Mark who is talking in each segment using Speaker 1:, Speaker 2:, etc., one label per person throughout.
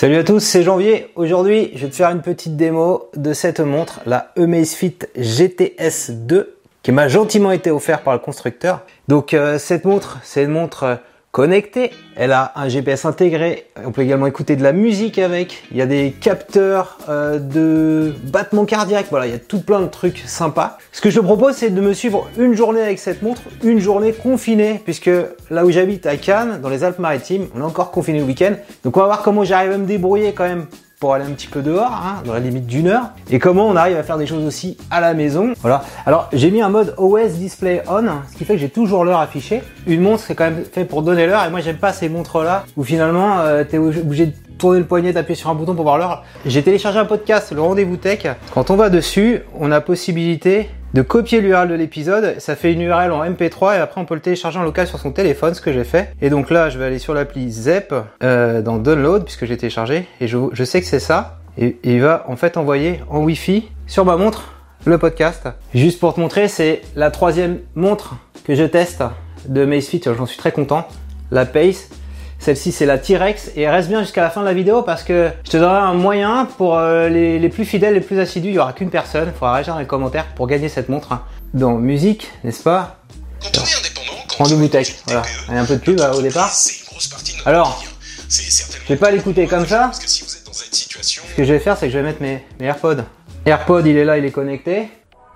Speaker 1: Salut à tous, c'est Janvier. Aujourd'hui, je vais te faire une petite démo de cette montre, la Amazfit GTS 2, qui m'a gentiment été offerte par le constructeur. Donc euh, cette montre, c'est une montre euh, connectée. Elle a un GPS intégré. On peut également écouter de la musique avec. Il y a des capteurs euh, de battement cardiaque. Voilà, il y a tout plein de trucs sympas. Ce que je te propose, c'est de me suivre une journée avec cette montre, une journée confinée, puisque là où j'habite à Cannes, dans les Alpes-Maritimes, on est encore confiné le week-end. Donc on va voir comment j'arrive à me débrouiller quand même pour aller un petit peu dehors, hein, dans la limite d'une heure, et comment on arrive à faire des choses aussi à la maison. Voilà. Alors j'ai mis un mode OS Display On, ce qui fait que j'ai toujours l'heure affichée. Une montre c'est quand même fait pour donner l'heure, et moi j'aime pas ces montres là où finalement euh, t'es obligé de tourner le poignet, d'appuyer sur un bouton pour voir l'heure. J'ai téléchargé un podcast, le rendez-vous tech. Quand on va dessus, on a possibilité de copier l'URL de l'épisode. Ça fait une URL en MP3 et après on peut le télécharger en local sur son téléphone, ce que j'ai fait. Et donc là, je vais aller sur l'appli Zep euh, dans Download puisque j'ai téléchargé et je, je sais que c'est ça. Et, et il va en fait envoyer en Wi-Fi sur ma montre le podcast. Juste pour te montrer, c'est la troisième montre que je teste de Macefit. J'en suis très content. La Pace. Celle-ci c'est la T-Rex et reste bien jusqu'à la fin de la vidéo parce que je te donnerai un moyen pour euh, les, les, plus fidèles, les plus assidus. Il n'y aura qu'une personne. Il faudra réagir dans les commentaires pour gagner cette montre. Dans musique, n'est-ce pas?
Speaker 2: Quand on est indépendant, quand
Speaker 1: Rendez-vous
Speaker 2: on
Speaker 1: tech. Voilà. Il y a un peu de pub euh, au départ.
Speaker 2: C'est une grosse partie de notre
Speaker 1: Alors,
Speaker 2: certainement
Speaker 1: Je vais pas l'écouter comme ça.
Speaker 2: Parce que si vous êtes dans cette situation,
Speaker 1: Ce que je vais faire, c'est que je vais mettre mes, mes AirPods. AirPod, il est là, il est connecté.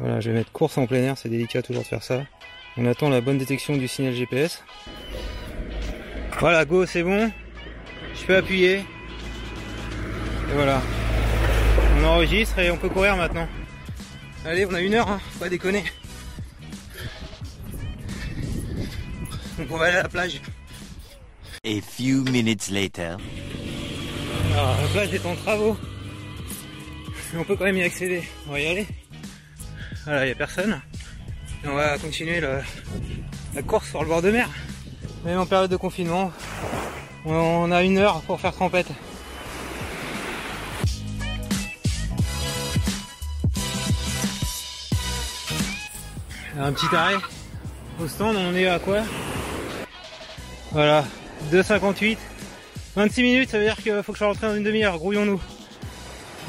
Speaker 1: Voilà, je vais mettre course en plein air, c'est délicat toujours de faire ça. On attend la bonne détection du signal GPS. Voilà, go, c'est bon. Je peux appuyer. Et voilà. On enregistre et on peut courir maintenant. Allez, on a une heure, hein, faut pas déconner. Donc on va aller à la plage.
Speaker 3: A few minutes later.
Speaker 1: Alors, la plage est en travaux. Mais on peut quand même y accéder. On va y aller. Voilà, il n'y a personne. Et on va continuer le- la course sur le bord de mer. Même en période de confinement, on a une heure pour faire trempette. Un petit arrêt au stand, on est à quoi? Voilà, 2,58. 26 minutes, ça veut dire qu'il faut que je rentre dans une demi-heure, grouillons-nous.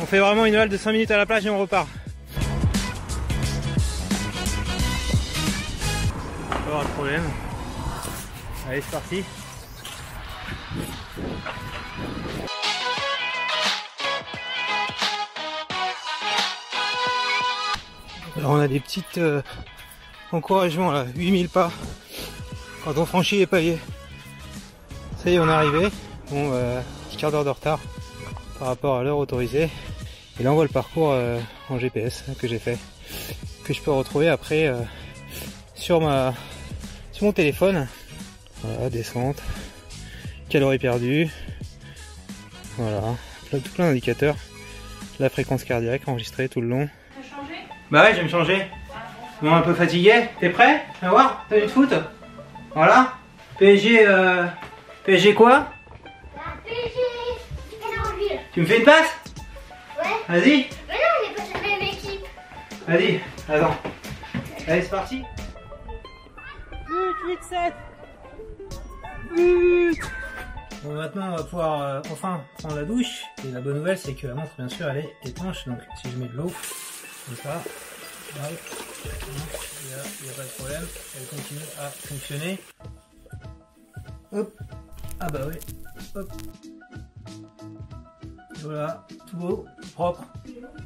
Speaker 1: On fait vraiment une halte de 5 minutes à la plage et on repart. Pas de problème. Allez, c'est parti. Alors on a des petites euh, encouragements là, 8000 pas quand on franchit les paliers. Ça y est, on est arrivé. Bon, euh, petit quart d'heure de retard par rapport à l'heure autorisée. Et là, on voit le parcours euh, en GPS que j'ai fait, que je peux retrouver après euh, sur ma sur mon téléphone. Voilà, descente, calories perdues. Voilà, plein, tout plein d'indicateurs. La fréquence cardiaque enregistrée tout le long. Bah ouais, je vais me changer. Bon, un peu fatigué. T'es prêt? À voir T'as du foot? Voilà. PSG, euh... PSG quoi? Tu me fais une passe?
Speaker 4: Ouais.
Speaker 1: Vas-y,
Speaker 4: Mais non, on n'est pas la même équipe.
Speaker 1: vas-y, attends. Allez, c'est parti. 8, 8, 7. Bon, maintenant, on va pouvoir euh, enfin prendre la douche. Et la bonne nouvelle, c'est que la montre, bien sûr, elle est étanche. Donc, si je mets de l'eau, comme ça, là, il n'y a, il y a pas de problème. Elle continue à fonctionner. Hop. Ah bah oui. Hop. Voilà, tout beau, propre.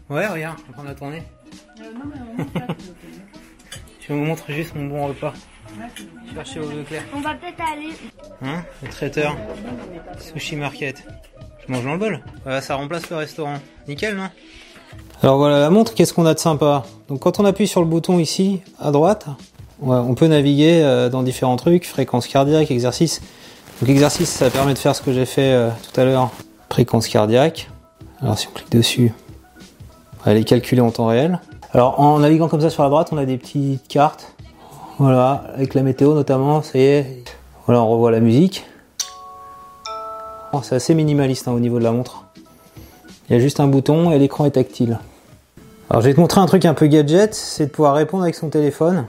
Speaker 1: Ouais, regarde, je vais prendre la tournée. Je vous montre juste mon bon repas. Chercher au Leclerc.
Speaker 4: On va peut-être aller.
Speaker 1: Hein Le traiteur. Sushi Market. Je mange dans le bol. Voilà, ça remplace le restaurant. Nickel, non? Alors voilà la montre, qu'est-ce qu'on a de sympa? Donc quand on appuie sur le bouton ici, à droite, ouais, on peut naviguer euh, dans différents trucs, fréquence cardiaque, exercice. Donc exercice, ça permet de faire ce que j'ai fait euh, tout à l'heure. Fréquence cardiaque. Alors si on clique dessus, elle est calculée en temps réel. Alors en naviguant comme ça sur la droite, on a des petites cartes. Voilà, avec la météo notamment, ça y est. Voilà, on revoit la musique. Oh, c'est assez minimaliste hein, au niveau de la montre. Il y a juste un bouton et l'écran est tactile. Alors je vais te montrer un truc un peu gadget, c'est de pouvoir répondre avec son téléphone.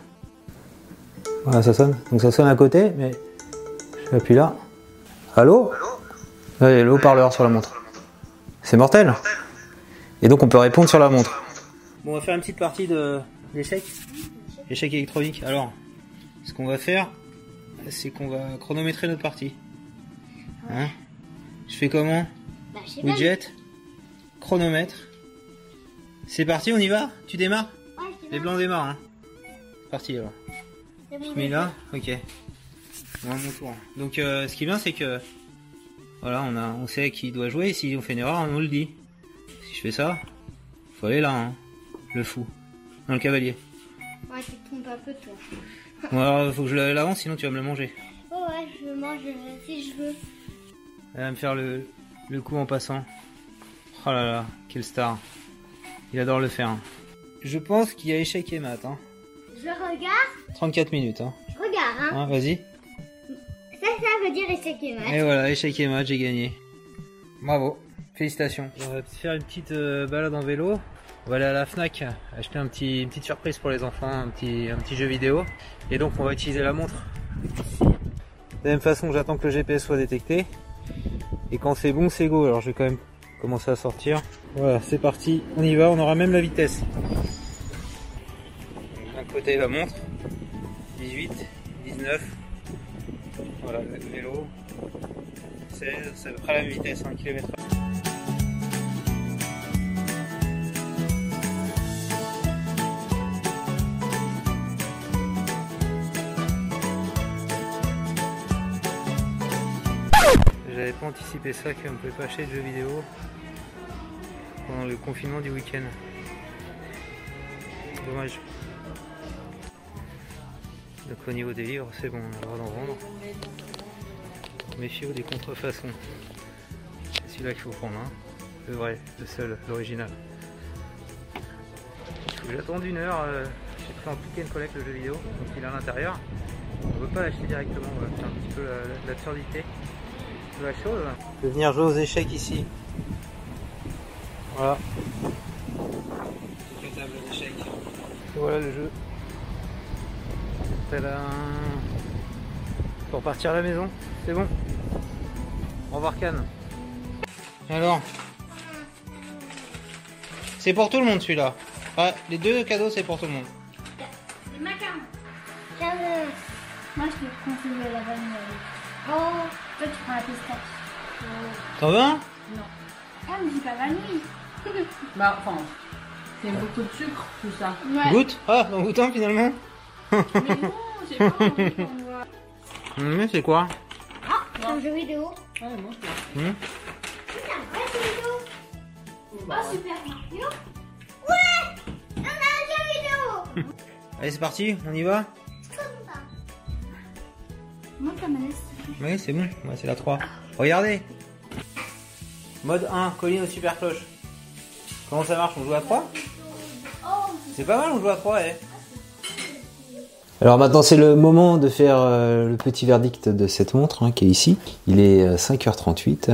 Speaker 1: Voilà, ça sonne. Donc ça sonne à côté, mais je appuie là. Allô? Ouais, le haut-parleur sur la montre. C'est mortel. Et donc on peut répondre sur la montre. Bon, on va faire une petite partie de d'échecs. Échec électronique. Alors, ce qu'on va faire, c'est qu'on va chronométrer notre partie. Hein? Je fais comment?
Speaker 4: Bah.
Speaker 1: Widget, chronomètre. C'est parti, on y va? Tu démarres?
Speaker 4: Ouais,
Speaker 1: Les blancs démarrent. Hein C'est parti alors.
Speaker 4: Bon,
Speaker 1: Je mets là Ok. Bon, mon tour. Donc euh, ce qui est bien c'est que voilà, on a on sait qui doit jouer, si on fait une erreur, on nous le dit. Si je fais ça, faut aller là, hein. Le fou. Dans le cavalier.
Speaker 4: Ouais, tu te trompes un peu, toi.
Speaker 1: Bon alors faut que je l'avance, sinon tu vas me le manger.
Speaker 4: Oh, ouais, je mange euh, si je veux.
Speaker 1: Elle va me faire le, le coup en passant. Oh là là, quel star. Il adore le faire. hein. Je pense qu'il y a échec et mat. Hein.
Speaker 4: Je regarde,
Speaker 1: 34 minutes. Hein.
Speaker 4: je regarde, hein.
Speaker 1: Hein, Vas-y.
Speaker 4: Ça, ça veut dire échec et mat.
Speaker 1: Et voilà, échec et match, j'ai gagné. Bravo, félicitations. On va faire une petite euh, balade en vélo. On va aller à la Fnac acheter un petit, une petite surprise pour les enfants, un petit, un petit jeu vidéo. Et donc on va utiliser la montre. De la même façon, j'attends que le GPS soit détecté. Et quand c'est bon, c'est go. Alors je vais quand même commencer à sortir. Voilà, c'est parti. On y va, on aura même la vitesse. D'un côté la montre. 18, 19. Voilà, le vélo. 16, c'est à peu près la même vitesse, 1 km. Anticipé ça qu'on ne pouvait pas acheter de jeux vidéo pendant le confinement du week-end. Dommage. Donc au niveau des livres, c'est bon, on a le droit d'en vendre. Méfiez-vous des contrefaçons. C'est celui-là qu'il faut prendre, hein. le vrai, le seul, l'original. J'ai attendu une heure, euh, j'ai pris en pick and collect le jeu vidéo, donc il est à l'intérieur. On ne peut pas l'acheter directement, voilà. c'est un petit peu la- la- l'absurdité de la chose. Je vais venir jouer aux échecs ici. Voilà. Table d'échecs. Et voilà le jeu. Tadam. Pour partir à la maison, c'est bon. Au revoir Cannes. Alors? C'est pour tout le monde celui-là. Ah, les deux cadeaux c'est pour tout le monde.
Speaker 4: Tiens, euh, Moi, je te conseille la vanille. Oh, toi, tu prends la pistache.
Speaker 1: T'en veux un
Speaker 4: Ah, mais c'est pas vanille.
Speaker 5: Bah, enfin, c'est beaucoup de sucre, tout ça.
Speaker 4: Ouais.
Speaker 1: Goûte Ah, on goûte un finalement?
Speaker 5: Mais non, j'ai pas envie qu'on voit.
Speaker 1: Mais c'est quoi?
Speaker 4: Ah, c'est un jeu vidéo.
Speaker 5: Ouais, moi, je
Speaker 1: Hum?
Speaker 4: C'est un vrai jeu vidéo. Oh, super Mario. Ouais On a un jeu vidéo.
Speaker 1: Allez c'est parti, on y va
Speaker 4: Moi, ça me laisse.
Speaker 1: Oui c'est bon, Ouais, c'est la 3. Regardez Mode 1, colline aux super cloches. Comment ça marche? On joue à 3 C'est pas mal, on joue à 3, eh Alors maintenant c'est le moment de faire euh, le petit verdict de cette montre hein, qui est ici. Il est euh, 5h38,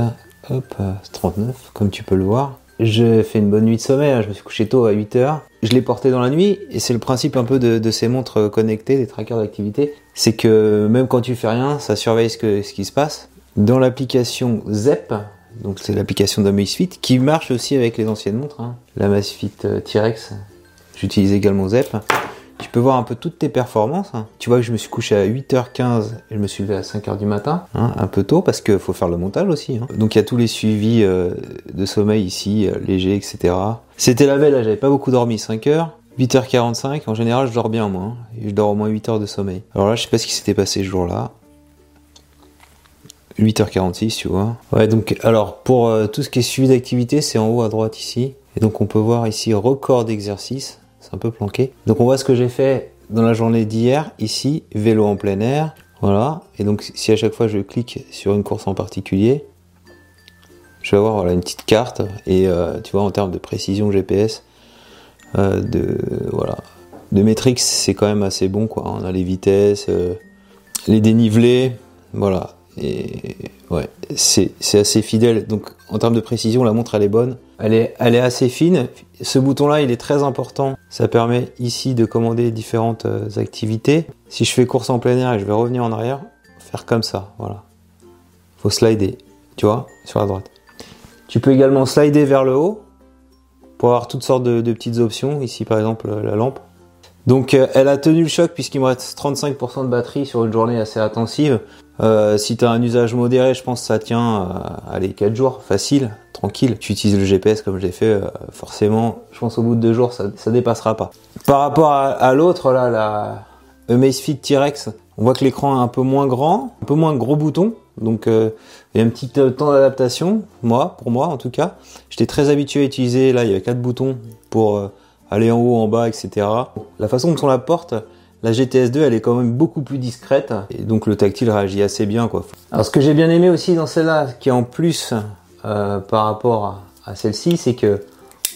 Speaker 1: hop, euh, 39 comme tu peux le voir. J'ai fait une bonne nuit de sommeil, hein, je me suis couché tôt à 8h. Je l'ai porté dans la nuit et c'est le principe un peu de, de ces montres connectées, des trackers d'activité. C'est que même quand tu fais rien, ça surveille ce, qui se passe. Dans l'application ZEP, donc c'est l'application d'Amazfit qui marche aussi avec les anciennes montres, hein. l'Amazfit euh, T-Rex. J'utilise également ZEP. Tu peux voir un peu toutes tes performances. hein. Tu vois que je me suis couché à 8h15 et je me suis levé à 5h du matin, hein, un peu tôt parce qu'il faut faire le montage aussi. hein. Donc il y a tous les suivis euh, de sommeil ici, euh, léger, etc. C'était la veille, là j'avais pas beaucoup dormi, 5h. 8h45, en général je dors bien moi, je dors au moins 8 heures de sommeil. Alors là je sais pas ce qui s'était passé ce jour-là. 8h46 tu vois. Ouais donc alors pour euh, tout ce qui est suivi d'activité c'est en haut à droite ici. Et donc on peut voir ici record d'exercice. Un peu planqué. Donc on voit ce que j'ai fait dans la journée d'hier. Ici vélo en plein air. Voilà. Et donc si à chaque fois je clique sur une course en particulier, je vais avoir voilà, une petite carte. Et euh, tu vois en termes de précision GPS, euh, de voilà, de métriques c'est quand même assez bon quoi. On a les vitesses, euh, les dénivelés, voilà. Et ouais, c'est assez fidèle. Donc en termes de précision, la montre elle est bonne. Elle est, assez fine. Ce bouton-là, il est très important. Ça permet ici de commander différentes euh, activités. Si je fais course en plein air et je vais revenir en arrière, faire comme ça, voilà. Faut slider, tu vois, sur la droite. Tu peux également slider vers le haut pour avoir toutes sortes de, de petites options. Ici par exemple la lampe. Donc euh, elle a tenu le choc puisqu'il me reste 35% de batterie sur une journée assez intensive. Euh, si tu as un usage modéré, je pense que ça tient euh, allez 4 jours, facile, tranquille. Tu utilises le GPS comme j'ai fait, euh, forcément, je pense au bout de 2 jours, ça, ça dépassera pas. Par rapport à, à l'autre, là, la Amazfit T-Rex, on voit que l'écran est un peu moins grand, un peu moins gros bouton. Donc euh, il y a un petit euh, temps d'adaptation, moi, pour moi en tout cas. J'étais très habitué à utiliser, là il y avait quatre boutons pour aller en haut, en bas, etc. La façon dont on la porte, la GTS2 elle est quand même beaucoup plus discrète et donc le tactile réagit assez bien quoi. Alors ce que j'ai bien aimé aussi dans celle-là, qui est en plus euh, par rapport à, celle-ci, c'est que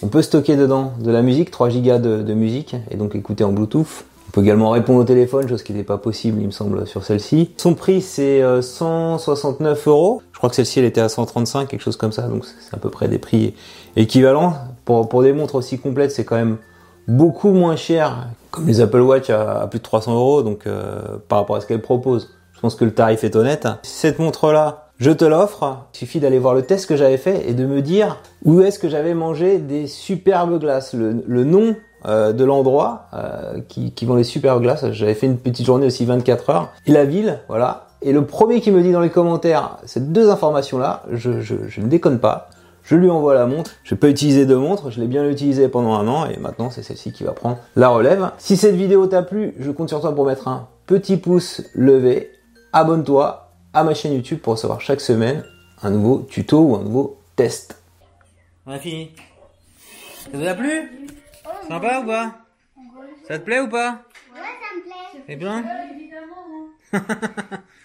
Speaker 1: on peut stocker dedans de la musique, 3 Go de, musique et donc écouter en Bluetooth. On peut également répondre au téléphone, chose qui n'était pas possible, il me semble, sur celle-ci. Son prix, c'est euh, 169 euros. Je crois que celle-ci, elle était à 135, quelque chose comme ça, donc c'est à peu près des prix équivalents. Pour des montres aussi complètes, c'est quand même beaucoup moins cher, comme les Apple Watch à, plus de 300 euros, donc euh, par rapport à ce qu'elle propose. Je pense que le tarif est honnête. Cette montre-là, je te l'offre. Il suffit d'aller voir le test que j'avais fait et de me dire où est-ce que j'avais mangé des superbes glaces. Le, nom euh, de l'endroit euh, qui, vend les superbes glaces. J'avais fait une petite journée aussi 24 heures. Et la ville, voilà. Et le premier qui me dit dans les commentaires ces deux informations-là, je ne déconne pas. Je lui envoie la montre. Je vais pas utiliser de montre. Je l'ai bien utilisée pendant un an et maintenant c'est celle-ci qui va prendre la relève. Si cette vidéo t'a plu, je compte sur toi pour mettre un petit pouce levé. Abonne-toi à ma chaîne YouTube pour recevoir chaque semaine un nouveau tuto ou un nouveau test. On a fini. Ça vous a plu? Sympa ou pas? Ça te plaît ou pas?
Speaker 4: Ouais, ça me plaît.
Speaker 1: C'est bien
Speaker 5: Évidemment. hein.